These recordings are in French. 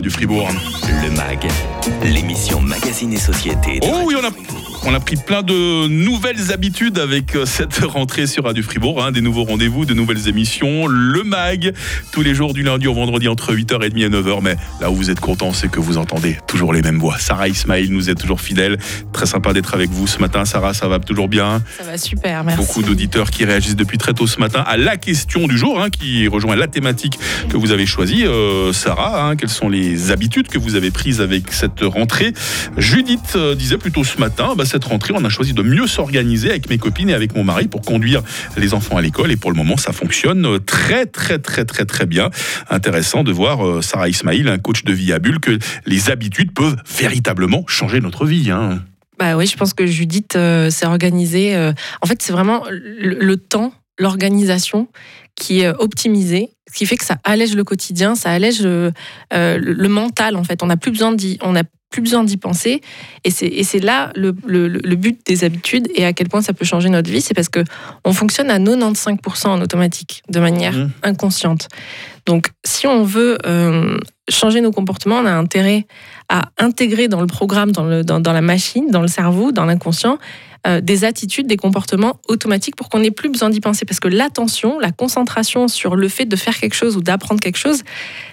du Fribourg. Le MAG, l'émission Magazine et Société. Oh oui, on a. on a pris plein de nouvelles habitudes avec euh, cette rentrée sur Radio Fribourg. hein, des nouveaux rendez-vous, de nouvelles émissions. Le MAG, tous les jours du lundi au vendredi entre 8h30 et 9h. Mais là où vous êtes contents, c'est que vous entendez toujours les mêmes voix. Sarah Ismail nous est toujours fidèle. Très sympa d'être avec vous ce matin. Sarah, ça va toujours bien? Ça va super, merci. Beaucoup d'auditeurs qui réagissent depuis très tôt ce matin à la question du jour, hein, qui rejoint la thématique que vous avez choisie. Euh, Sarah, hein, quelles sont les habitudes que vous avez prises avec cette rentrée? Judith euh, disait plutôt ce matin, bah, cette rentrée, on a choisi de mieux s'organiser avec mes copines et avec mon mari pour conduire les enfants à l'école. Et pour le moment, ça fonctionne très, très, très, très, très bien. Intéressant de voir euh, Sarah Ismail, un coach de vie à bulle, que les habitudes peuvent véritablement changer notre vie. hein. Bah oui, je pense que Judith euh, s'est organisée. euh, en fait, c'est vraiment le, le temps, l'organisation qui est euh, optimisée, ce qui fait que ça allège le quotidien, ça allège le, euh, le- mental. En fait, on n'a plus besoin d'y, on n'a plus besoin d'y penser. Et c'est, et c'est là le, le- le but des habitudes et à quel point ça peut changer notre vie. C'est parce que on fonctionne à 95% en automatique, de manière Mhm. inconsciente. Donc, si on veut euh, changer nos comportements, on a intérêt à intégrer dans le programme, dans, le, dans, dans la machine, dans le cerveau, dans l'inconscient, euh, des attitudes, des comportements automatiques pour qu'on n'ait plus besoin d'y penser. Parce que l'attention, la concentration sur le fait de faire quelque chose ou d'apprendre quelque chose,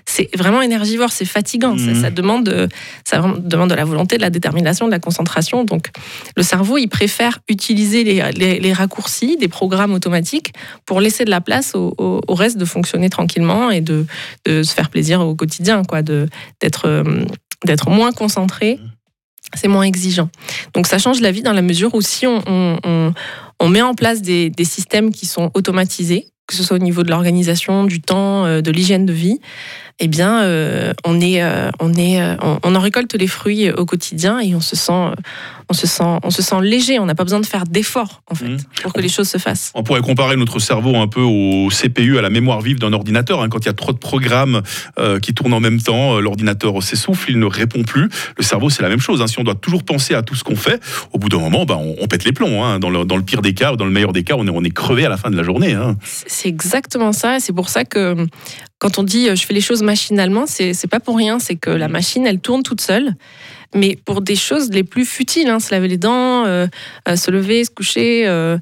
c'est vraiment énergivore, c'est fatigant. Ça-. Ça, demande, euh, ça demande de la volonté, de la détermination, de la concentration. Donc, le cerveau, il préfère utiliser les, les- les raccourcis des programmes automatiques pour laisser de la place au, au- au reste de fonctionner tranquillement et de, de se faire plaisir au quotidien, quoi, d'être euh, d'être moins concentré. C'est moins exigeant. Donc ça change la vie dans la mesure où si on, met en place des, systèmes qui sont automatisés, que ce soit au niveau de l'organisation, du temps, euh, de l'hygiène de vie, eh bien, euh, euh, on, en récolte les fruits au quotidien et on se sent, on se sent, on se sent léger. On n'a pas besoin de faire d'efforts, en fait, Mhm. pour que les choses se fassent. On pourrait comparer notre cerveau un peu au CPU, à la mémoire vive d'un ordinateur. hein. Quand il y a trop de programmes euh, qui tournent en même temps, euh, l'ordinateur s'essouffle, il ne répond plus. Le cerveau, c'est la même chose. hein. Si on doit toujours penser à tout ce qu'on fait, au bout d'un moment, bah, on, on pète les plombs. hein. Dans, le, dans le pire des cas, ou dans le meilleur des cas, on est, on est crevé à la fin de la journée. C'est exactement ça. Et c'est pour ça que quand on dit euh, je fais les choses machinalement, c'est c'est pas pour rien. C'est que la machine, elle tourne toute seule. Mais pour des choses les plus futiles, hein, se laver les dents, euh, euh, se lever, se coucher. euh.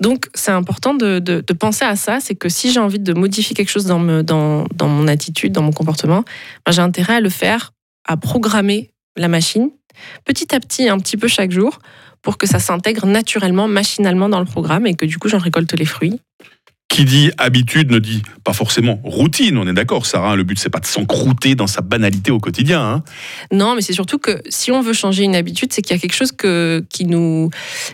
donc, c'est important de, penser à ça. C'est que si j'ai envie de modifier quelque chose dans mon attitude, dans mon comportement, ben, j'ai intérêt à le faire, à programmer la machine petit à petit, un petit peu chaque jour, pour que ça s'intègre naturellement, machinalement dans le programme et que du coup, j'en récolte les fruits. Qui dit habitude ne dit pas forcément routine. On est d'accord, Sarah. Le but, c'est pas de s'encrouter dans sa banalité au quotidien. hein. Non, mais c'est surtout que si on veut changer une habitude, c'est qu'il y a quelque chose que, qui, nous,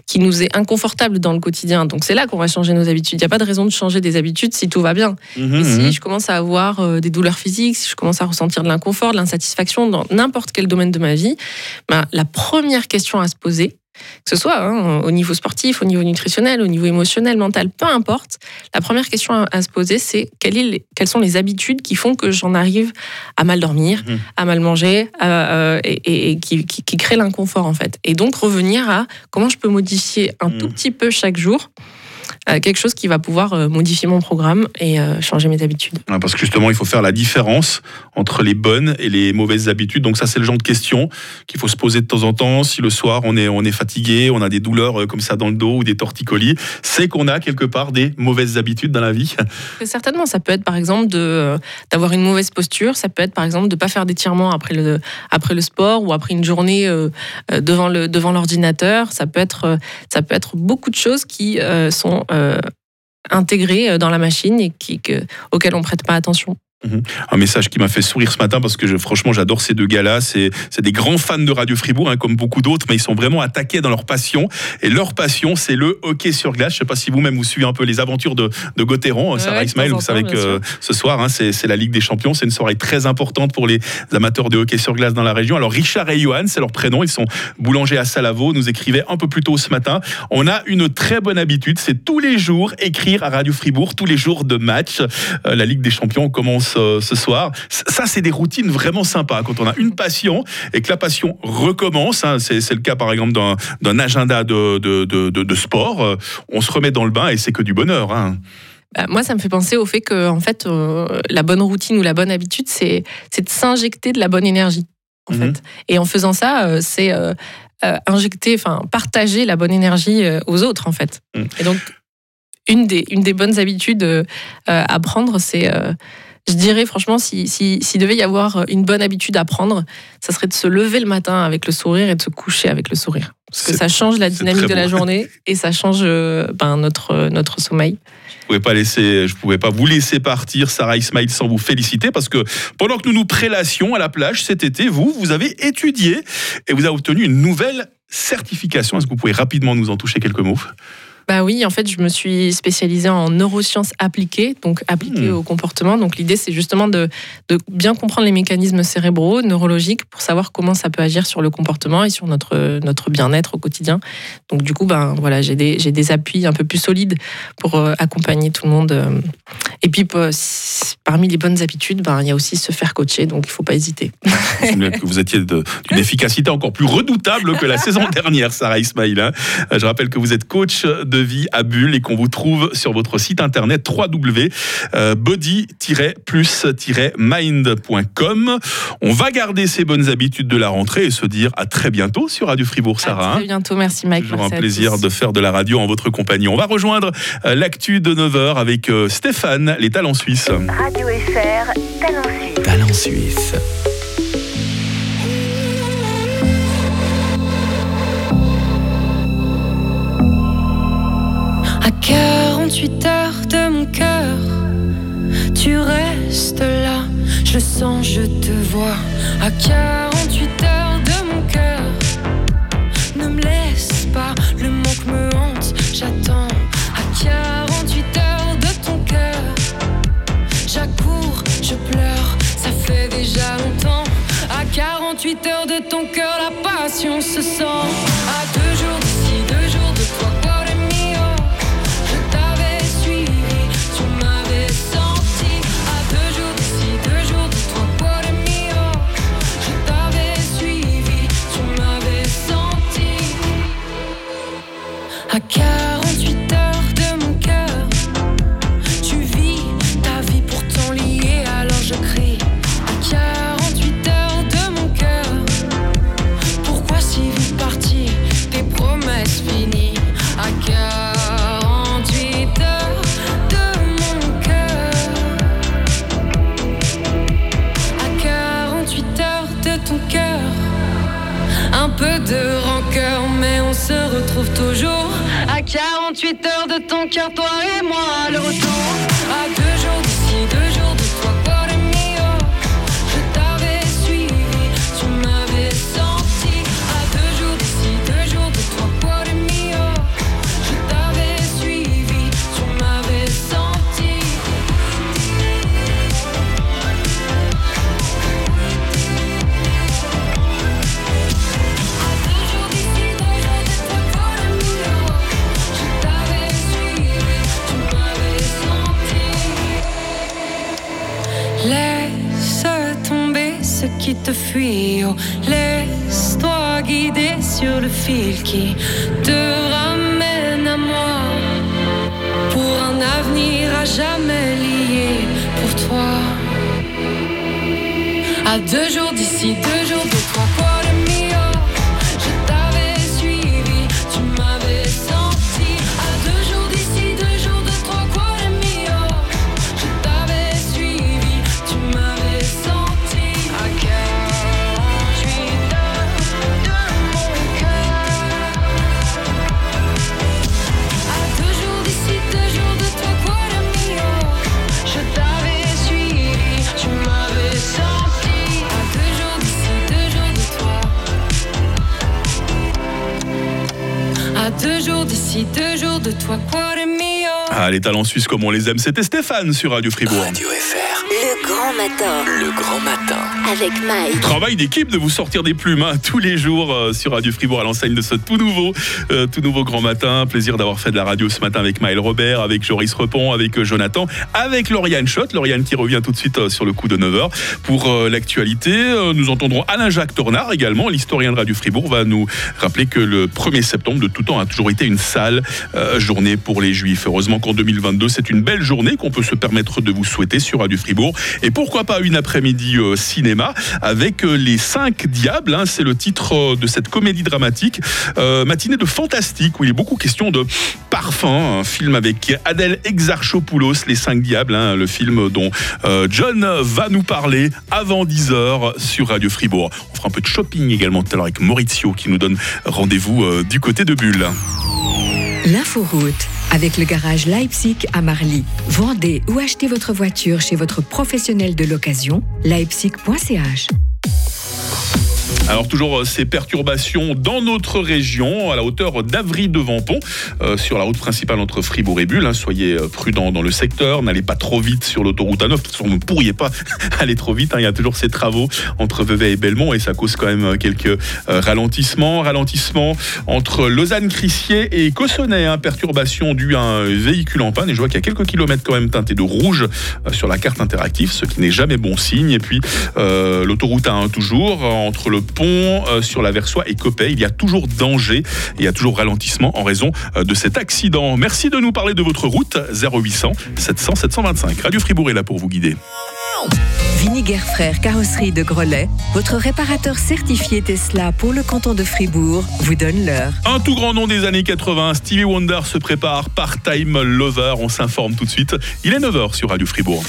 qui nous est inconfortable dans le quotidien. Donc c'est là qu'on va changer nos habitudes. Il n'y a pas de raison de changer des habitudes si tout va bien. Mhm, Et mhm. si je commence à avoir euh, des douleurs physiques, si je commence à ressentir de l'inconfort, de l'insatisfaction dans n'importe quel domaine de ma vie, ben, la première question à se poser, que ce soit hein, au niveau sportif, au niveau nutritionnel, au niveau émotionnel, mental, peu importe, la première question à, à se poser, c'est quelles, sont les habitudes qui font que j'en arrive à mal dormir, Mhm. à mal manger, à- euh, et, et- et qui, qui, qui créent l'inconfort en fait. Et donc revenir à comment je peux modifier un Mhm. tout petit peu chaque jour quelque chose qui va pouvoir euh, modifier mon programme et euh, changer mes habitudes. Ouais, Parce que justement, il faut faire la différence entre les bonnes et les mauvaises habitudes. Donc ça, c'est le genre de question qu'il faut se poser de temps en temps. Si le soir, on est, on est fatigué, on a des douleurs euh, comme ça dans le dos ou des torticolis, c'est qu'on a quelque part des mauvaises habitudes dans la vie. Certainement, ça peut être par exemple euh, d'avoir une mauvaise posture, ça peut être par exemple de ne pas faire d'étirements après le, après le sport ou après une journée euh, euh, devant, l'ordinateur. Ça, peut être, euh, ça peut être beaucoup de choses qui euh, sont euh, intégrées euh, dans la machine et qui, que, auxquelles on ne prête pas attention. Un message qui m'a fait sourire ce matin parce que je- franchement j'adore ces deux gars-là. C'est c'est des grands fans de Radio Fribourg, hein, comme beaucoup d'autres, mais ils sont vraiment attaqués dans leur passion. Et leur passion, c'est le hockey sur glace. Je sais pas si vous-même vous suivez un peu les aventures de, de Gauthieron. Ouais, Sarah ouais, de Ismail, vous savez que euh, ce soir, hein, c'est c'est la Ligue des Champions. C'est une soirée très importante pour les amateurs de hockey sur glace dans la région. Alors Richard et Johan, c'est leur prénom. Ils sont boulangers à Salavo. Nous écrivaient un peu plus tôt ce matin. On a une très bonne habitude, c'est tous les jours écrire à Radio Fribourg, tous les jours de match. Euh, la Ligue des Champions commence ce soir. Ça, c'est des routines vraiment sympas. Quand on a une passion et que la passion recommence, hein, c'est le cas par exemple d'un agenda de, de, de, de- de sport, on se remet dans le bain et c'est que du bonheur. hein. Bah, moi, ça me fait penser au fait que, en fait, euh, la bonne routine ou la bonne habitude, c'est de s'injecter de la bonne énergie. En Mhm. fait. Et en faisant ça, euh, c'est euh, injecter, enfin, partager la bonne énergie aux autres, en fait. Mhm. Et donc, une des, une des bonnes habitudes à prendre, c'est. Euh, je dirais franchement, s'il si, s'il devait y avoir une bonne habitude à prendre, ça serait de se lever le matin avec le sourire et de se coucher avec le sourire. Parce que ça change la dynamique de la journée et ça change euh, ben, notre, notre sommeil. Je pouvais pas laisser, je pouvais pas vous laisser partir, Sarah Ismail, sans vous féliciter parce que pendant que nous nous prélassions à la plage cet été, vous, vous avez étudié et vous avez obtenu une nouvelle certification. Est-ce que vous pouvez rapidement nous en toucher quelques mots? Bah oui, en fait, je me suis spécialisée en neurosciences appliquées, donc appliquées Hmm. au comportement. Donc l'idée, c'est justement de, de bien comprendre les mécanismes cérébraux, neurologiques, pour savoir comment ça peut agir sur le comportement et sur notre, notre bien-être au quotidien. Donc du coup, ben voilà, j'ai des, j'ai des appuis un peu plus solides pour euh, accompagner tout le monde. euh. Et puis, euh, parmi les bonnes habitudes, ben, il y a aussi se faire coacher, donc il faut pas hésiter. Vous étiez d'une efficacité encore plus redoutable que la saison dernière, Sarah Ismail. hein. Je rappelle que vous êtes coach de vie à Bulle et qu'on vous trouve sur votre site internet www.body-plus-mind.com. On va garder ces bonnes habitudes de la rentrée et se dire à très bientôt sur Radio Fribourg, À Sarah. très hein. bientôt, merci Mike. Toujours un merci à plaisir de faire de la radio en votre compagnie. On va rejoindre euh, l'actu de 9h avec euh, Stéphane, les talents suisses. Radio FR, Talent Suisse. Talent suisse. 48 heures de mon cœur, tu restes là. Je sens, je te vois. À 48 heures de mon cœur, ne me laisse pas. Le manque me hante, j'attends. À 48 heures de ton cœur, j'accours, je pleure. Ça fait déjà longtemps. À 48 heures de ton cœur, la passion se sent. De ton cœur, toi et moi, le retour. Laisse tomber ce qui te fuit, oh. laisse-toi guider sur le fil qui te ramène à moi. Pour un avenir à jamais lié pour toi. À deux jours d'ici, deux Ah, les talents suisses comme on les aime, c'était Stéphane sur Radio Fribourg. Radio FR. Le grand matin. Le grand matin. Avec Mike. Travail d'équipe de vous sortir des plumes hein, tous les jours euh, sur Radio Fribourg à l'enseigne de ce tout nouveau, euh, tout nouveau grand matin. Plaisir d'avoir fait de la radio ce matin avec Maël Robert, avec Joris Repon, avec euh, Jonathan, avec Lauriane Schott. Lauriane qui revient tout de suite sur le coup de 9h pour l'actualité. Nous entendrons Alain-Jacques Tornard également, l'historien de Radio Fribourg, va nous rappeler que le 1er septembre de tout temps a toujours été une sale journée pour les Juifs. Heureusement qu'en 2022, c'est une belle journée qu'on peut se permettre de vous souhaiter sur Radio Fribourg. Et pourquoi pas une après-midi euh, avec euh, Les Cinq Diables. hein, c'est le titre euh, de cette comédie dramatique. Euh, matinée de fantastique où il est beaucoup question de parfum. Un film avec Adèle Exarchopoulos, Les Cinq Diables. hein, le film dont John va nous parler avant 10h sur Radio Fribourg. On fera un peu de shopping également tout à l'heure avec Maurizio qui nous donne rendez-vous du côté de Bulle. L'inforoute avec le garage Leipzig à Marly. Vendez ou achetez votre voiture chez votre professionnel de l'occasion, leipzig.ch. Alors toujours euh, ces perturbations dans notre région, à la hauteur d'Avry de Vampon, euh, sur la route principale entre Fribourg et Bulle. hein. Soyez euh, prudents dans le secteur, n'allez pas trop vite sur l'autoroute A9. De toute façon, vous ne pourriez pas aller trop vite. hein. Il y a toujours ces travaux entre Vevey et Belmont et ça cause quand même euh, quelques euh, ralentissements. Ralentissements entre Lausanne-Crissier et Cossonay. hein. Perturbation due à un véhicule en panne. Et je vois qu'il y a quelques kilomètres quand même teintés de rouge euh, sur la carte interactive, ce qui n'est jamais bon signe. Et puis l'autoroute A1 toujours, entre le pont euh, sur la Versoix et Copay, il y a toujours danger, il y a toujours ralentissement en raison euh, de cet accident. Merci de nous parler de votre route 0800 700 725. Radio Fribourg est là pour vous guider. Viniger Frères Carrosserie de Grelais, votre réparateur certifié Tesla pour le canton de Fribourg, vous donne l'heure. Un tout grand nom des années 80, Stevie Wonder se prépare, part-time lover, on s'informe tout de suite. Il est 9h sur Radio Fribourg.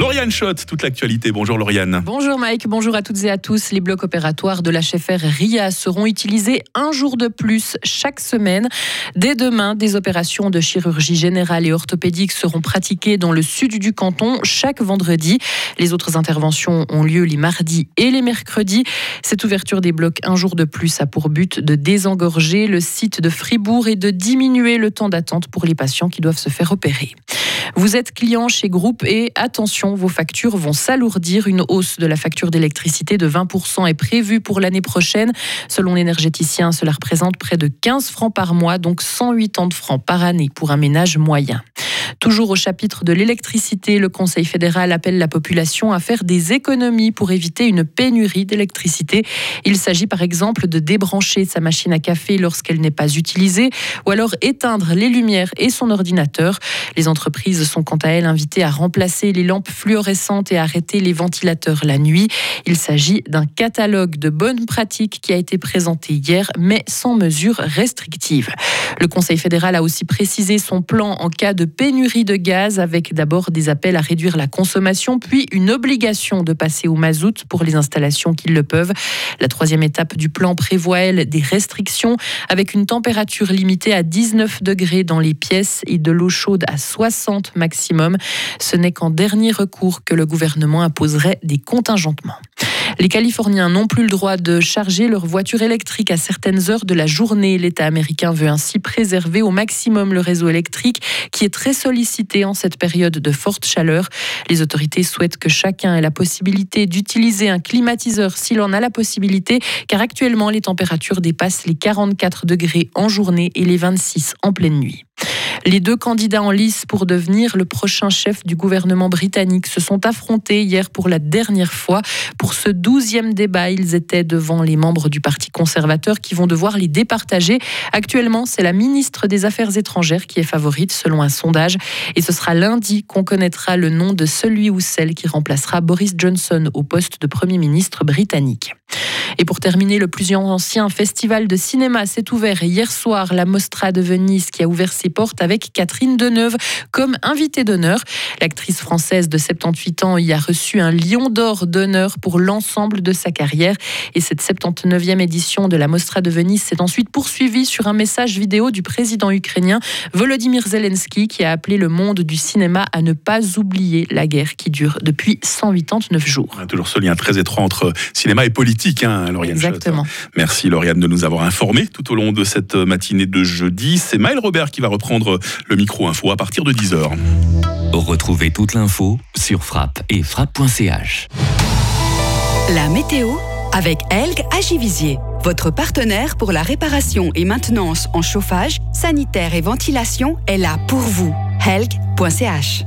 Lauriane Schott, toute l'actualité. Bonjour Lauriane. Bonjour Mike, bonjour à toutes et à tous. Les blocs opératoires de l'HFR RIA seront utilisés un jour de plus chaque semaine. Dès demain, des opérations de chirurgie générale et orthopédique seront pratiquées dans le sud du canton chaque vendredi. Les autres interventions ont lieu les mardis et les mercredis. Cette ouverture des blocs un jour de plus a pour but de désengorger le site de Fribourg et de diminuer le temps d'attente pour les patients qui doivent se faire opérer. Vous êtes client chez Groupe et attention, vos factures vont s'alourdir. Une hausse de la facture d'électricité de 20% est prévue pour l'année prochaine. Selon l'énergéticien, cela représente près de 15 francs par mois, donc 180 francs par année pour un ménage moyen. Toujours au chapitre de l'électricité, le Conseil fédéral appelle la population à faire des économies pour éviter une pénurie d'électricité. Il s'agit par exemple de débrancher sa machine à café lorsqu'elle n'est pas utilisée ou alors éteindre les lumières et son ordinateur. Les entreprises sont quant à elles invitées à remplacer les lampes fluorescentes et arrêter les ventilateurs la nuit. Il s'agit d'un catalogue de bonnes pratiques qui a été présenté hier, mais sans mesures restrictives. Le Conseil fédéral a aussi précisé son plan en cas de pénurie de gaz, avec d'abord des appels à réduire la consommation, puis une obligation de passer au mazout pour les installations qui le peuvent. La troisième étape du plan prévoit, elle, des restrictions, avec une température limitée à 19 degrés dans les pièces et de l'eau chaude à 60 maximum. Ce n'est qu'en dernier recours que le gouvernement imposerait des contingentements. Les Californiens n'ont plus le droit de charger leur voiture électrique à certaines heures de la journée. L'État américain veut ainsi préserver au maximum le réseau électrique qui est très sollicité en cette période de forte chaleur. Les autorités souhaitent que chacun ait la possibilité d'utiliser un climatiseur s'il en a la possibilité, car actuellement les températures dépassent les 44 degrés en journée et les 26 en pleine nuit. Les deux candidats en lice pour devenir le prochain chef du gouvernement britannique se sont affrontés hier pour la dernière fois. Pour ce douzième débat, ils étaient devant les membres du Parti conservateur qui vont devoir les départager. Actuellement, c'est la ministre des Affaires étrangères qui est favorite selon un sondage. Et ce sera lundi qu'on connaîtra le nom de celui ou celle qui remplacera Boris Johnson au poste de Premier ministre britannique. Et pour terminer, le plus ancien festival de cinéma s'est ouvert hier soir, la Mostra de Venise, qui a ouvert ses portes avec Catherine Deneuve comme invitée d'honneur. L'actrice française de 78 ans y a reçu un lion d'or d'honneur pour l'ensemble de sa carrière. Et cette 79e édition de la Mostra de Venise s'est ensuite poursuivie sur un message vidéo du président ukrainien Volodymyr Zelensky, qui a appelé le monde du cinéma à ne pas oublier la guerre qui dure depuis 189 jours. Toujours ce lien très étroit entre cinéma et politique. Hein. hein, Lauriane Schott. Exactement. Merci Lauriane de nous avoir informés tout au long de cette matinée de jeudi. C'est Maël Robert qui va reprendre le micro info à partir de 10h. Retrouvez toute l'info sur frappe et frappe.ch. La météo avec Elg Agivisier, votre partenaire pour la réparation et maintenance en chauffage, sanitaire et ventilation est là pour vous. Helg.ch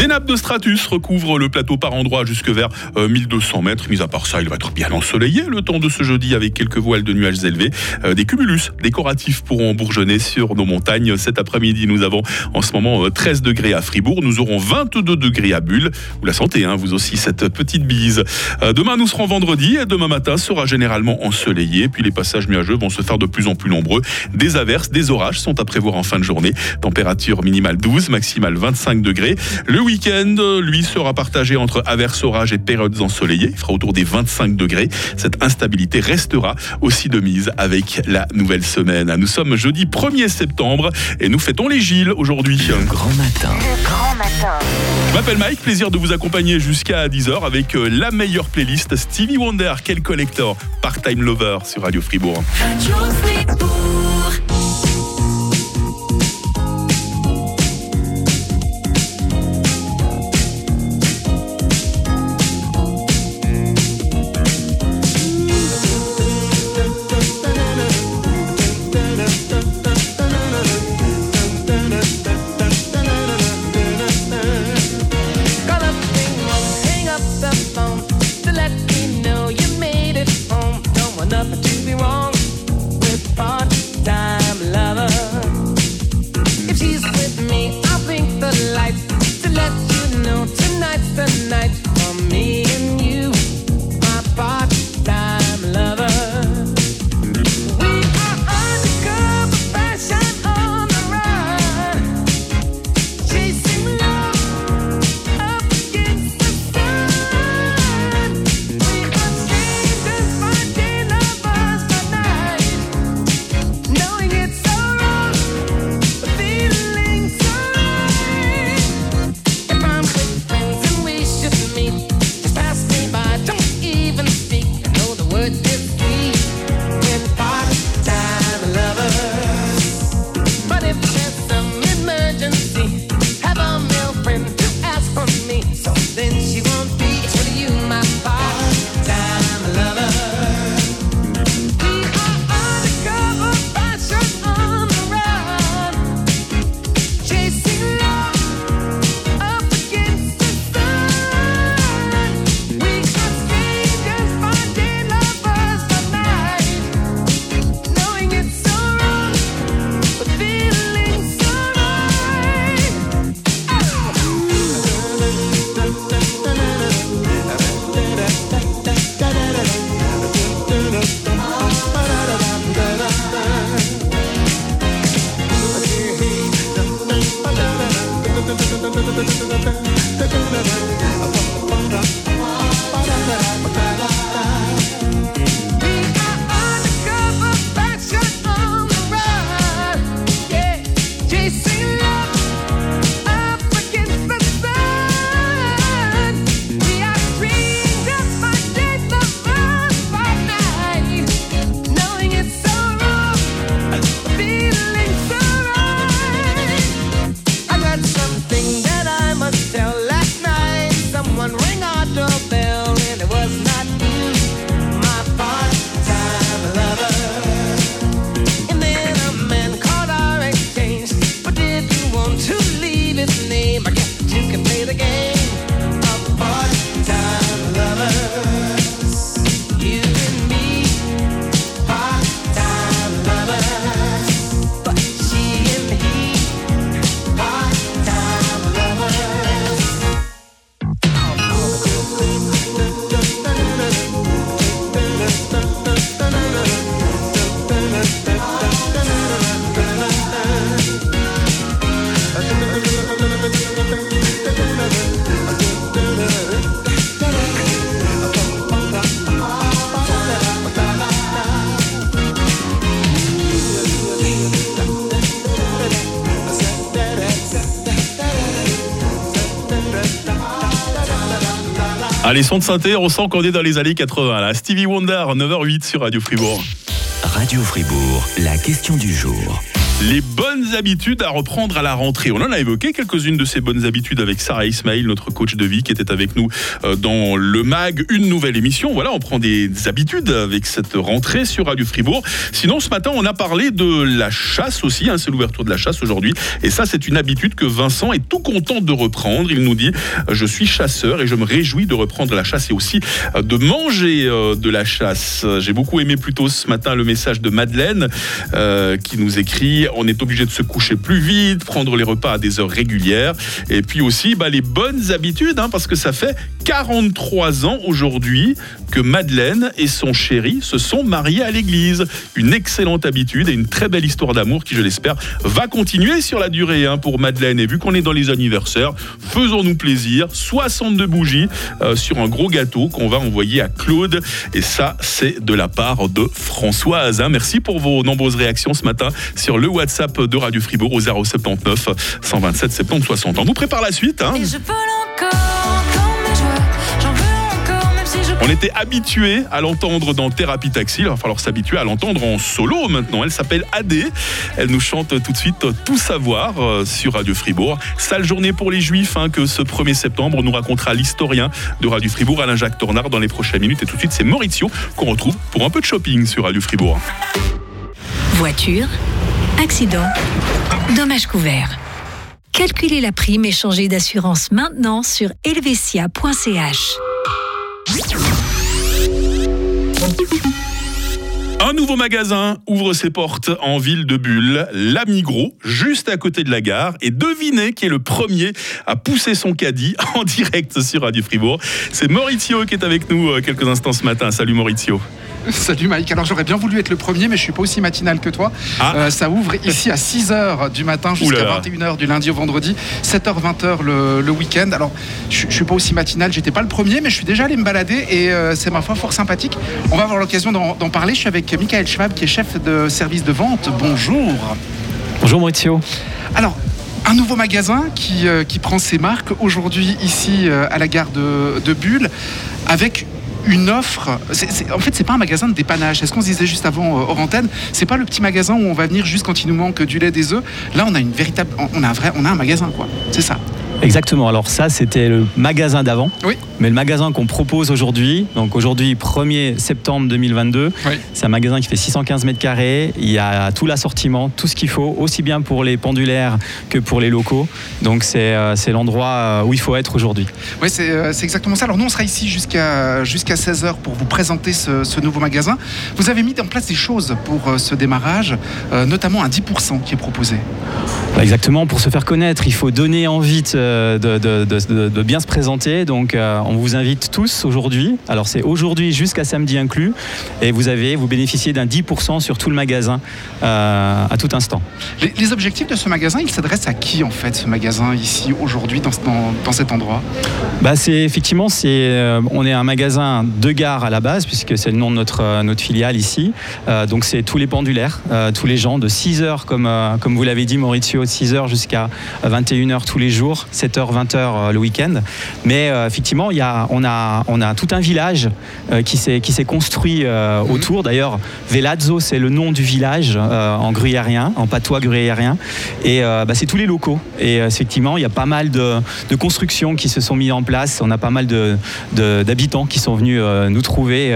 Des nappes de stratus recouvrent le plateau par endroits jusque vers euh, 1200 mètres. Mis à part ça, il va être bien ensoleillé le temps de ce jeudi avec quelques voiles de nuages élevés. Euh, des cumulus décoratifs pourront bourgeonner sur nos montagnes. Cet après-midi, nous avons en ce moment euh, 13 degrés à Fribourg. Nous aurons 22 degrés à Bulle. Vous la sentez, hein, vous aussi, cette petite bise. Euh, demain, nous serons vendredi et demain matin sera généralement ensoleillé. Puis les passages nuageux vont se faire de plus en plus nombreux. Des averses, des orages sont à prévoir en fin de journée. Température minimale 12, maximale 25 degrés. Week-end, lui, sera partagé entre averses, orages et périodes ensoleillées. Il fera autour des 25 degrés. Cette instabilité restera aussi de mise avec la nouvelle semaine. Nous sommes jeudi 1er septembre et nous fêtons les Gilles aujourd'hui. Le grand matin. Le grand matin. Je m'appelle Mike, plaisir de vous accompagner jusqu'à 10h avec euh, la meilleure playlist Stevie Wonder, quel collector, part-time lover sur Radio Fribourg. Allez, son de synthé, on sent qu'on est dans les années 80. Là. Stevie Wonder, 9h08 sur Radio Fribourg. Radio Fribourg, la question du jour. Les bonnes habitudes à reprendre à la rentrée. On en a évoqué quelques-unes de ces bonnes habitudes avec Sarah Ismail, notre coach de vie, qui était avec nous euh, dans le MAG, une nouvelle émission. Voilà, on prend des habitudes avec cette rentrée sur Radio Fribourg. Sinon, ce matin, on a parlé de la chasse aussi. Hein, c'est l'ouverture de la chasse aujourd'hui. Et ça, c'est une habitude que Vincent est tout content de reprendre. Il nous dit Je suis chasseur et je me réjouis de reprendre la chasse et aussi euh, de manger euh, de la chasse. J'ai beaucoup aimé plutôt ce matin le message de Madeleine qui nous écrit on est obligé de se coucher plus vite, prendre les repas à des heures régulières. Et puis aussi bah, les bonnes habitudes, hein, parce que ça fait 43 ans aujourd'hui que Madeleine et son chéri se sont mariés à l'église. Une excellente habitude et une très belle histoire d'amour qui, je l'espère, va continuer sur la durée hein, pour Madeleine. Et vu qu'on est dans les anniversaires, faisons-nous plaisir. 62 bougies euh, sur un gros gâteau qu'on va envoyer à Claude. Et ça, c'est de la part de Françoise. Hein. Merci pour vos nombreuses réactions ce matin sur le WhatsApp de Radio Fribourg au 079 127 70 60. On vous prépare la suite. Hein. On était habitué à l'entendre dans Thérapie Taxi. Il va falloir s'habituer à l'entendre en solo maintenant. Elle s'appelle Adé. Elle nous chante tout de suite Tout savoir euh, sur Radio Fribourg. Sale journée pour les Juifs hein, que ce 1er septembre nous racontera l'historien de Radio Fribourg, Alain-Jacques Tornard, dans les prochaines minutes. Et tout de suite, c'est Maurizio qu'on retrouve pour un peu de shopping sur Radio Fribourg. Voiture, accident, dommage couvert. Calculez la prime et changez d'assurance maintenant sur helvetia.ch. Un nouveau magasin ouvre ses portes en ville de Bulle, l'Amigros, juste à côté de la gare. Et devinez qui est le premier à pousser son caddie en direct sur Radio Fribourg. C'est Maurizio qui est avec nous euh, quelques instants ce matin. Salut Maurizio. Salut Mike. Alors j'aurais bien voulu être le premier, mais je suis pas aussi matinal que toi. Ah. Euh, ça ouvre ici à 6h du matin jusqu'à 21h du lundi au vendredi, 7h, 20h le, le week-end. Alors je, je suis pas aussi matinal, j'étais pas le premier, mais je suis déjà allé me balader et euh, c'est ma foi fort sympathique. On va avoir l'occasion d'en d'en parler. Je suis avec Michael Schwab qui est chef de service de vente. Bonjour. Bonjour Maurizio. Alors, un nouveau magasin qui, euh, qui prend ses marques aujourd'hui ici euh, à la gare de, de Bulle avec une offre. en fait, c'est pas un magasin de dépannage. C'est ce qu'on se disait juste avant euh, hors antenne. C'est pas le petit magasin où on va venir juste quand il nous manque du lait, des œufs? Là, on a une véritable, on a un vrai, on a un magasin quoi. C'est ça. Exactement. Alors ça, c'était le magasin d'avant. Oui. Mais le magasin qu'on propose aujourd'hui, donc aujourd'hui 1er septembre 2022, Oui. c'est un magasin qui fait 615 mètres carrés. Il y a tout l'assortiment, tout ce qu'il faut, aussi bien pour les pendulaires que pour les locaux. Donc c'est euh, l'endroit euh, où il faut être aujourd'hui. Oui, c'est euh, c'est exactement ça. Alors nous, on sera ici jusqu'à jusqu'à 16h pour vous présenter ce, ce nouveau magasin. Vous avez mis en place des choses pour ce démarrage, notamment un 10% qui est proposé. Bah, Exactement, pour se faire connaître, il faut donner envie de, de- de- de- de bien se présenter. Donc euh, on vous invite tous aujourd'hui. Alors c'est aujourd'hui jusqu'à samedi inclus. Et vous avez, vous bénéficiez d'un 10% sur tout le magasin euh, à tout instant. Les, les objectifs de ce magasin, il s'adresse à qui en fait, ce magasin ici aujourd'hui dans, dans, dans cet endroit? Bah c'est effectivement c'est euh, on est un magasin de gare à la base puisque c'est le nom de notre notre filiale ici. Donc c'est tous les pendulaires, tous les gens de 6 heures comme comme vous l'avez dit Maurizio, de 6 heures jusqu'à 21 heures tous les jours, 7 heures 20 heures euh, le week-end. Mais euh, effectivement y a on a on a tout un village euh, qui s'est construit euh, autour. D'ailleurs Velazzo c'est le nom du village en gruyérien, en patois gruyérien. Et bah, c'est tous les locaux. Et effectivement il y a pas mal de de constructions qui se sont mis en place. On a pas mal de- de- d'habitants qui sont venus nous trouver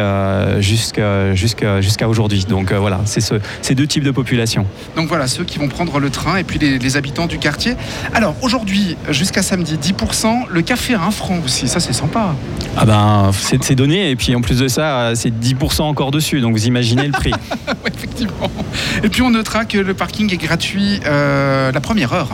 jusqu'à jusqu'à aujourd'hui. Donc voilà, c'est ce- ces deux types de population. Donc voilà, ceux qui vont prendre le train et puis les, les habitants du quartier. Alors aujourd'hui, jusqu'à samedi, 10%. Le café à 1 franc aussi, ça c'est sympa. Ah ben, c'est donné. Et puis en plus de ça, c'est 10% encore dessus. Donc vous imaginez le prix. Ouais, effectivement. Et puis on notera que le parking est gratuit euh, la première heure.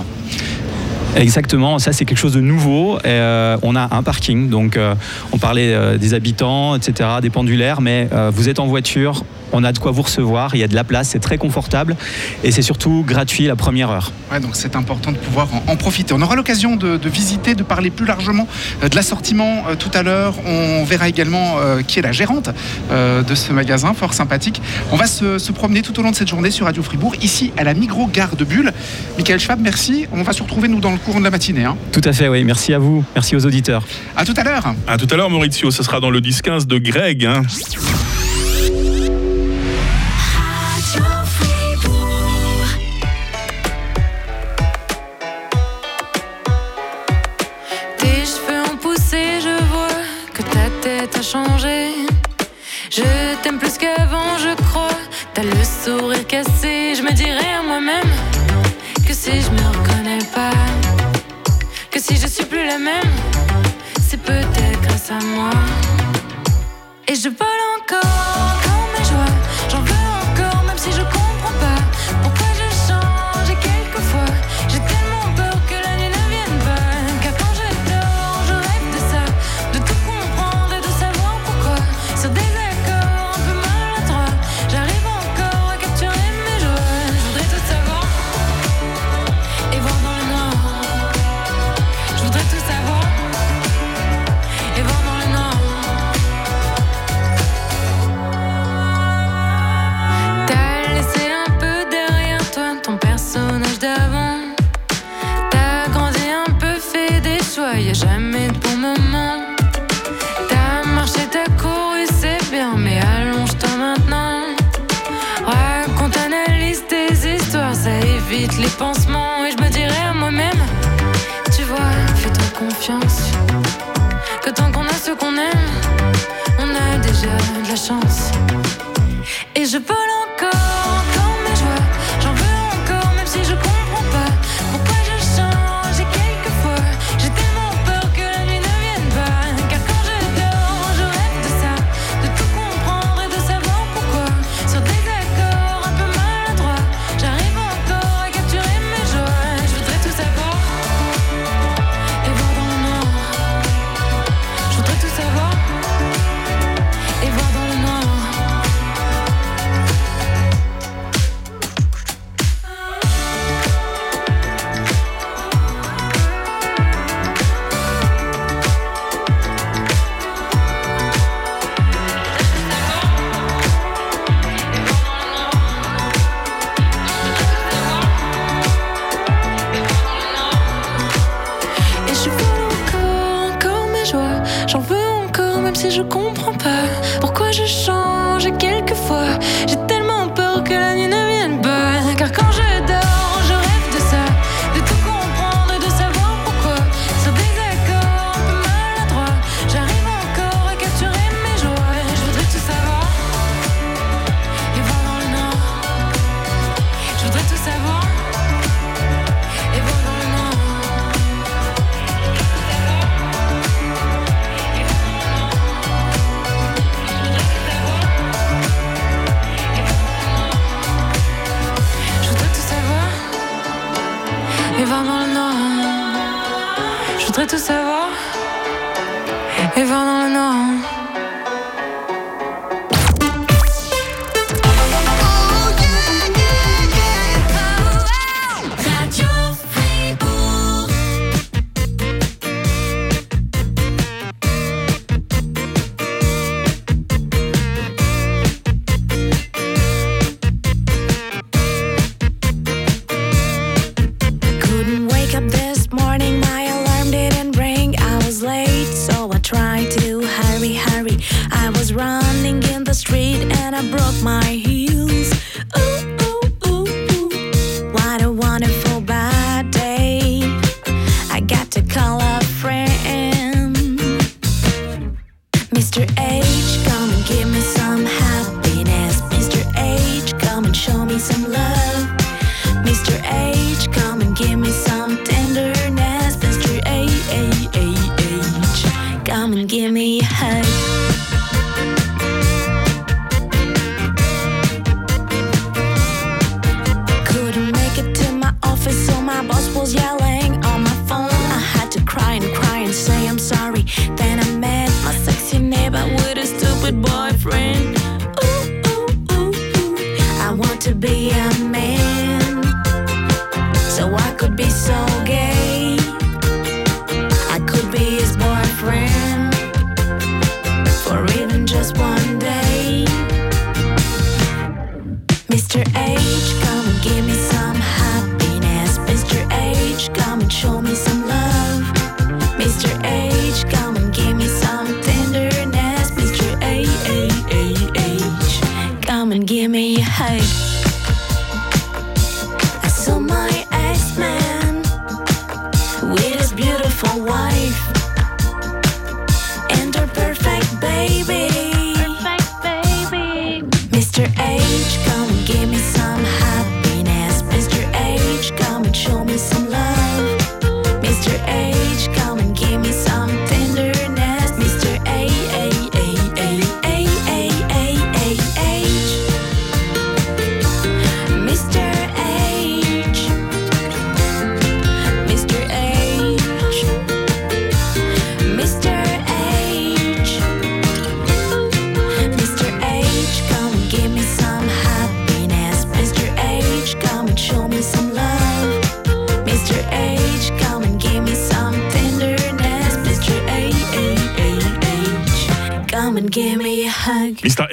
Exactement, ça c'est quelque chose de nouveau. Euh, on a un parking, donc euh, on parlait euh, des habitants, etc., des pendulaires, mais vous êtes en voiture, on a de quoi vous recevoir, il y a de la place, c'est très confortable et c'est surtout gratuit la première heure. Ouais, donc c'est important de pouvoir en, profiter. On aura l'occasion de, visiter, de parler plus largement euh, de l'assortiment euh, tout à l'heure. On verra également euh, qui est la gérante de ce magasin, fort sympathique. On va se, promener tout au long de cette journée sur Radio Fribourg, ici à la Migros Gare de Bulle. Michael Schwab, merci. On va se retrouver nous dans le courant de la matinée. Hein. Tout à fait, oui. Merci à vous. Merci aux auditeurs. À tout à l'heure. À tout à l'heure, Maurizio. Ce sera dans le 10-15 de Greg. Hein. c'est peut-être grâce à moi. Et je vole encore. J'en veux encore, même si je comprends pas pourquoi je change quelquefois. J'ai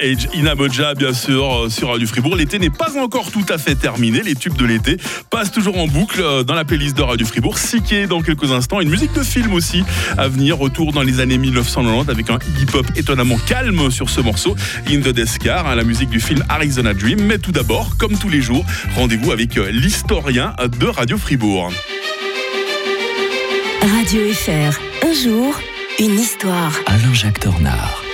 Age, Inamoja, bien sûr, euh, sur Radio Fribourg. L'été n'est pas encore tout à fait terminé. Les tubes de l'été passent toujours en boucle euh, dans la playlist de Radio Fribourg. Siké dans quelques instants. Une musique de film aussi à venir. Retour dans les années 1990 avec un hip-hop étonnamment calme sur ce morceau. In the Descar, hein, la musique du film Arizona Dream. Mais tout d'abord, comme tous les jours, rendez-vous avec euh, l'historien de Radio Fribourg. Radio FR, un jour, une histoire. Alain-Jacques Tornard.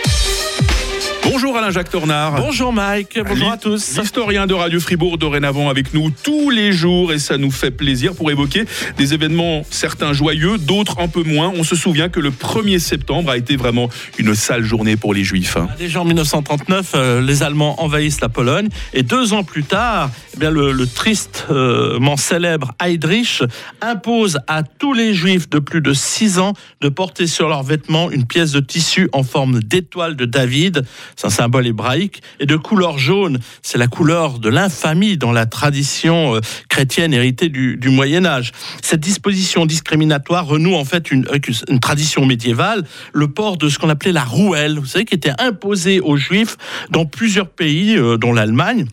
Bonjour Alain-Jacques Tornard. Bonjour Mike, bonjour à tous. L'historien de Radio Fribourg dorénavant avec nous tous les jours et ça nous fait plaisir pour évoquer des événements certains joyeux, d'autres un peu moins. On se souvient que le 1er septembre a été vraiment une sale journée pour les Juifs. Déjà en 1939, euh, les Allemands envahissent la Pologne et deux ans plus tard, eh bien, le, le tristement célèbre Heydrich impose à tous les Juifs de plus de 6 ans de porter sur leurs vêtements une pièce de tissu en forme d'étoile de David, c'est un symbole hébraïque, et de couleur jaune, c'est la couleur de l'infamie dans la tradition euh, chrétienne héritée du, Moyen Âge. Cette disposition discriminatoire renoue en fait une, avec une tradition médiévale, le port de ce qu'on appelait la rouelle, vous savez, qui était imposée aux Juifs dans plusieurs pays, euh, dont l'Allemagne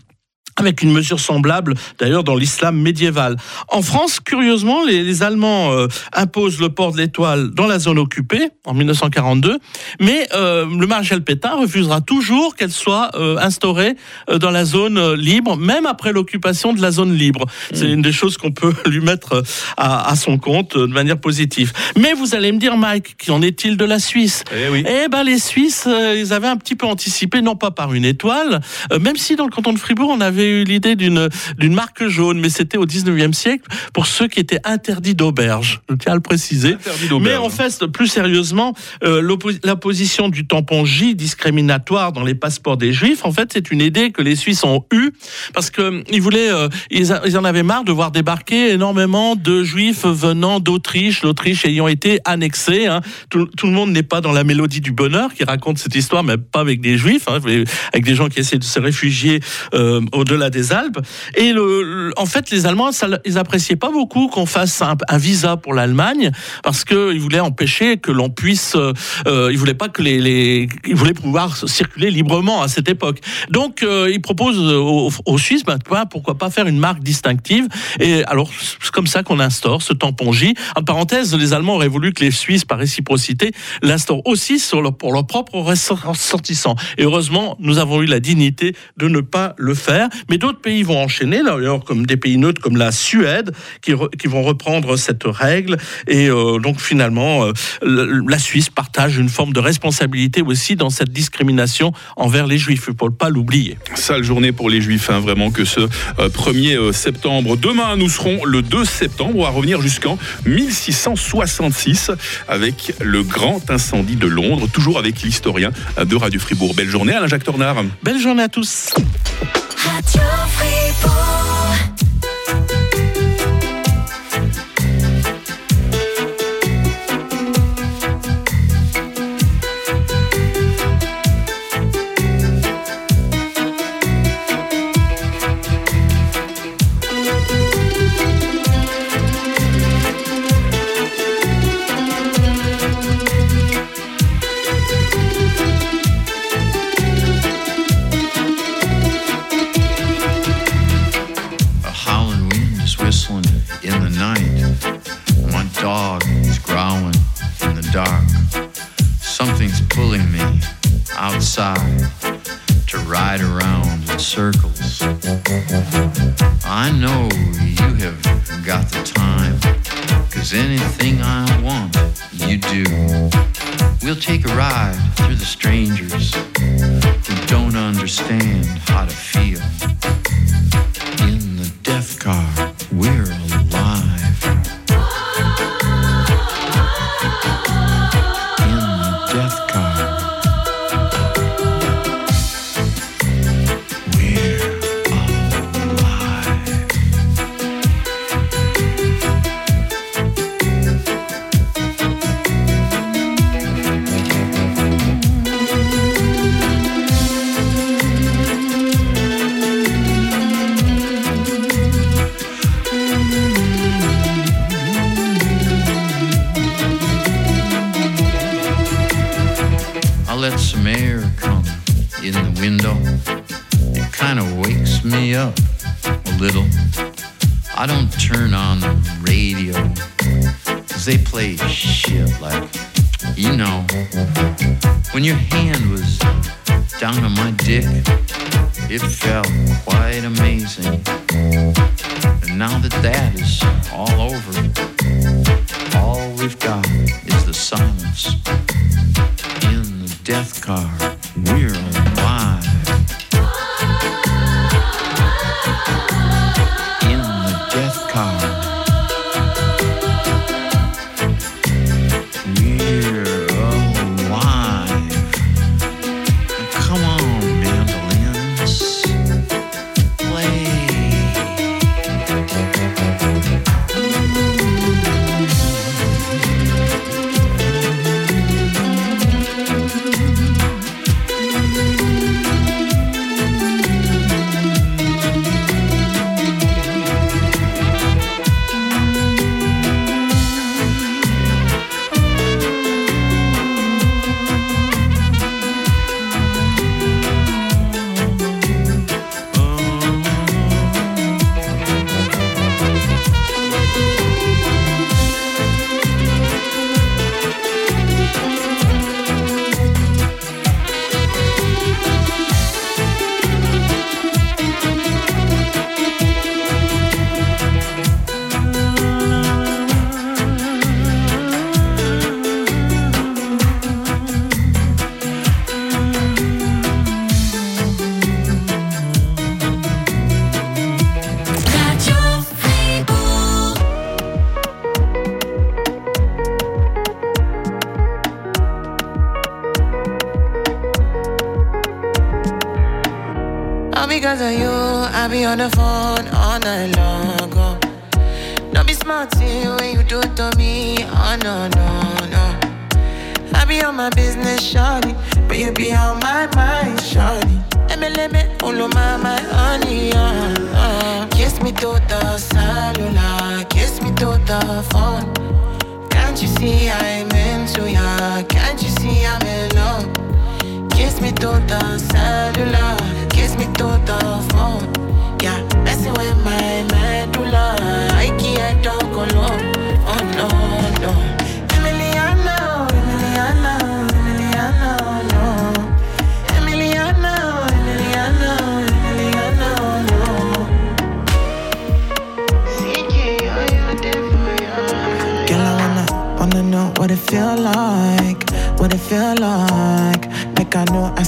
avec une mesure semblable d'ailleurs dans l'islam médiéval. En France, curieusement, les, les Allemands euh, imposent le port de l'étoile dans la zone occupée en 1942, mais euh, le maréchal Pétain refusera toujours qu'elle soit euh, instaurée dans la zone libre, même après l'occupation de la zone libre. C'est une des choses qu'on peut lui mettre à, à son compte de manière positive. Mais vous allez me dire, Mike, qu'en est-il de la Suisse? Eh oui. eh ben les Suisses, ils avaient un petit peu anticipé, non pas par une étoile, même si dans le canton de Fribourg, on avait eu l'idée d'une d'une marque jaune, mais c'était au 19e siècle pour ceux qui étaient interdits d'auberge. Je tiens à le préciser. Mais en fait, plus sérieusement, euh, l'oppo- la position du tampon J discriminatoire dans les passeports des Juifs, en fait, c'est une idée que les Suisses ont eue parce que euh, ils voulaient, euh, ils, a- ils en avaient marre de voir débarquer énormément de Juifs venant d'Autriche, l'Autriche ayant été annexée. hein. Tout, tout le monde n'est pas dans la mélodie du bonheur qui raconte cette histoire, mais pas avec des Juifs, hein, avec des gens qui essaient de se réfugier euh, au-delà des Alpes. Et le, en fait, les Allemands, ça, ils appréciaient pas beaucoup qu'on fasse un, visa pour l'Allemagne parce que ils voulaient empêcher que l'on puisse, euh, euh, ils voulaient pas que les, ils voulaient pouvoir circuler librement à cette époque. Donc, euh, ils proposent aux, Suisses, ben, quoi, pourquoi pas faire une marque distinctive. Et alors, c'est comme ça qu'on instaure ce tampon J. En parenthèse, les Allemands auraient voulu que les Suisses, par réciprocité, l'instaurent aussi sur leur- pour leurs propres ressortissants. Et heureusement, nous avons eu la dignité de ne pas le faire. Mais d'autres pays vont enchaîner, d'ailleurs, comme des pays neutres comme la Suède, qui, re- qui vont reprendre cette règle. Et euh, donc, finalement, euh, la Suisse partage une forme de responsabilité aussi dans cette discrimination envers les Juifs. Il ne faut pas l'oublier. Sale journée pour les Juifs, hein, vraiment que ce euh, 1er euh, septembre. Demain, nous serons le 2 septembre. On va revenir jusqu'en 1666 avec le grand incendie de Londres, toujours avec l'historien de Radio Fribourg. Belle journée, Alain-Jacques Tornard. Belle journée à tous. Radio Fribourg. Let some air come in the window. It kind of wakes me up a little. I don't turn on the radio, cause they play shit like, you know. When your hand was down on my dick, it felt quite amazing. And now that that is all over, all we've got the see I'm into ya? Can't you see I'm in love? Kiss me to the cellular,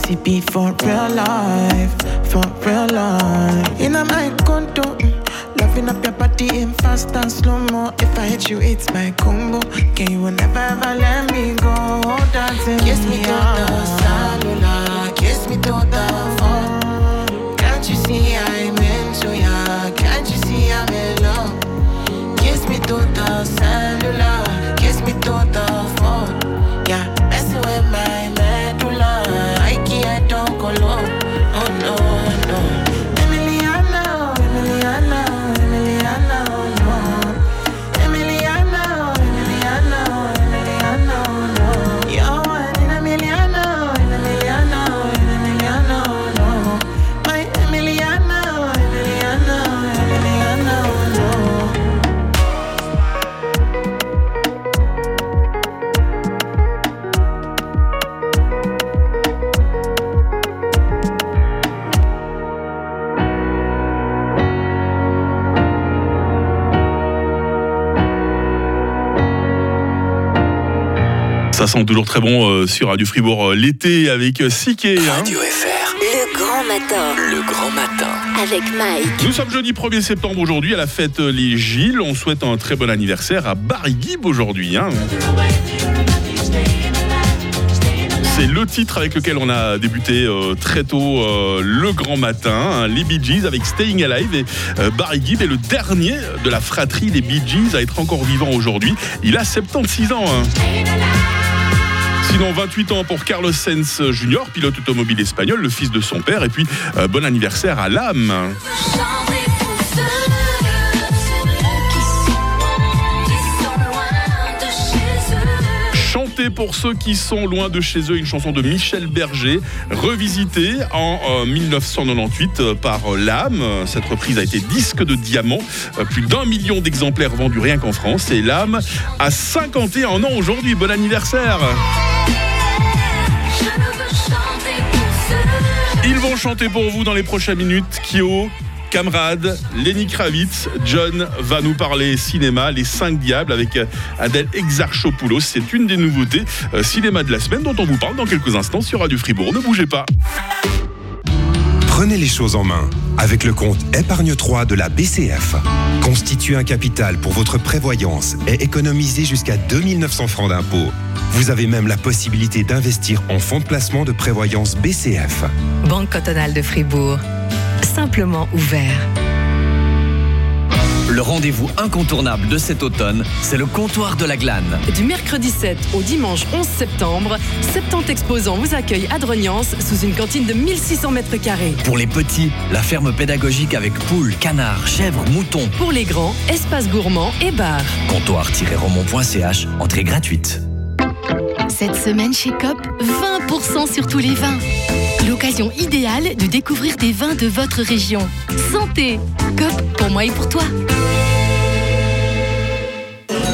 I know I see beat for real life, for real life. In a my condo, loving up your body in fast and slow mo. If I hit you, it's my combo. Can you never ever let me go? Dancing kiss me to the cellular, kiss me to the phone. Ça sent toujours très bon euh, sur Radio Fribourg euh, l'été avec euh, Siké. hein. Radio FR. Le grand matin. Le grand matin. Avec Mike. Nous sommes jeudi 1er septembre aujourd'hui à la fête Les Gilles. On souhaite un très bon anniversaire à Barry Gibb aujourd'hui. hein. C'est le titre avec lequel on a débuté euh, très tôt euh, le grand matin, hein, les Bee Gees avec Staying Alive. Et euh, Barry Gibb est le dernier de la fratrie des Bee Gees à être encore vivant aujourd'hui. Il a 76 ans. hein. Sinon, 28 ans pour Carlos Sainz Jr., pilote automobile espagnol, le fils de son père. Et puis, euh, bon anniversaire à l'âme. Pour ceux qui sont loin de chez eux, une chanson de Michel Berger, revisitée en euh, 1998 euh, par euh, L'âme. Euh, Cette reprise a été disque de diamant, Euh, plus d'un million d'exemplaires vendus rien qu'en France. Et L'âme a 51 ans aujourd'hui. Bon anniversaire! Ils vont chanter pour vous dans les prochaines minutes. Kyo, Camarade, Lenny Kravitz, John va nous parler cinéma, Les 5 Diables avec euh, Adèle Exarchopoulos. C'est une des nouveautés euh, cinéma de la semaine dont on vous parle dans quelques instants sur Radio Fribourg. Ne bougez pas. Prenez les choses en main avec le compte Épargne 3 de la BCF. Constituez un capital pour votre prévoyance et économisez jusqu'à 2900 francs d'impôts. Vous avez même la possibilité d'investir en fonds de placement de prévoyance BCF. Banque cantonale de Fribourg. Simplement ouvert. Le rendez-vous incontournable de cet automne, c'est le comptoir de la glane. Du mercredi 7 au dimanche 11 septembre, 70 exposants vous accueillent à Drognance sous une cantine de 1600 mètres carrés. Pour les petits, la ferme pédagogique avec poules, canards, chèvres, moutons. Pour les grands, espace gourmand et bar. Comptoir-romont.ch, entrée gratuite. Cette semaine chez COP, 20% sur tous les vins. L'occasion idéale de découvrir des vins de votre région. Santé COP, pour moi et pour toi.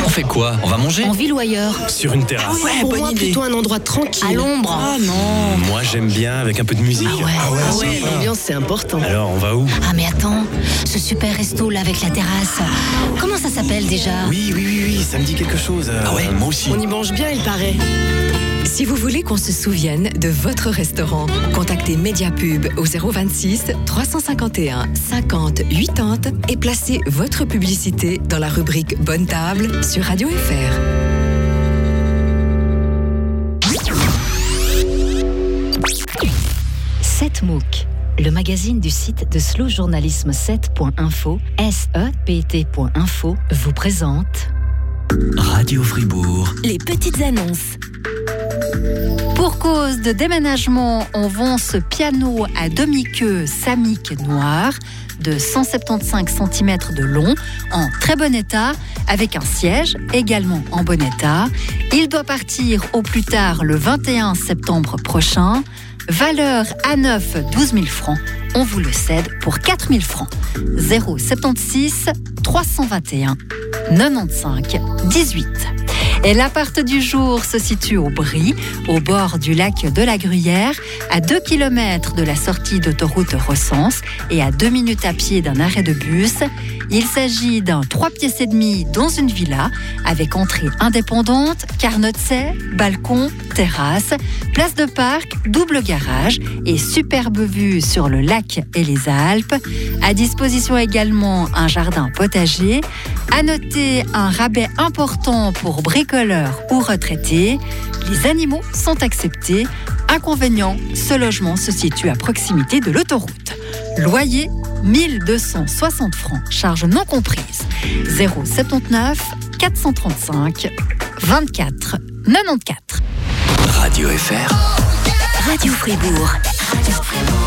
On fait quoi? On va manger? En ville ou ailleurs? Sur une terrasse. Pour moi, plutôt un endroit tranquille. À l'ombre. Ah non Moi j'aime bien avec un peu de musique. Ah ouais, Ah ouais, l'ambiance c'est important. Alors on va où? Ah mais attends, ce super resto là avec la terrasse. Comment ça s'appelle déjà? Oui, oui, oui, oui, ça me dit quelque chose. Ah ouais, moi aussi. On y mange bien, il paraît. Si vous voulez qu'on se souvienne de votre restaurant, contactez Mediapub au 026 351 50 80 et placez votre publicité dans la rubrique Bonne table sur Radio FR. Sept MOOC, le magazine du site de slow journalisme 7.info, SEPT.info, vous présente Radio Fribourg. Les petites annonces. Pour cause de déménagement, on vend ce piano à demi-queue Samick noir de 175 cm de long, en très bon état, avec un siège également en bon état. Il doit partir au plus tard le 21 septembre prochain. Valeur à neuf 12 000 francs. On vous le cède pour 4 000 francs. 076 321 95 18. Et l'appart du jour se situe au Brie, au bord du lac de la Gruyère, à 2 km de la sortie d'autoroute Recense et à 2 minutes à pied d'un arrêt de bus. Il s'agit d'un 3 pièces et demi dans une villa avec entrée indépendante, carnotset, balcon, terrasse, place de parc, double garage et superbe vue sur le lac et les Alpes. À disposition également un jardin potager. À noter un rabais important pour bricoleurs ou retraités. Les animaux sont acceptés. Inconvénient, ce logement se situe à proximité de l'autoroute. Loyer 1260 francs, charges non comprises. 079 435 24 94. Radio FR. Radio Fribourg. Radio Fribourg.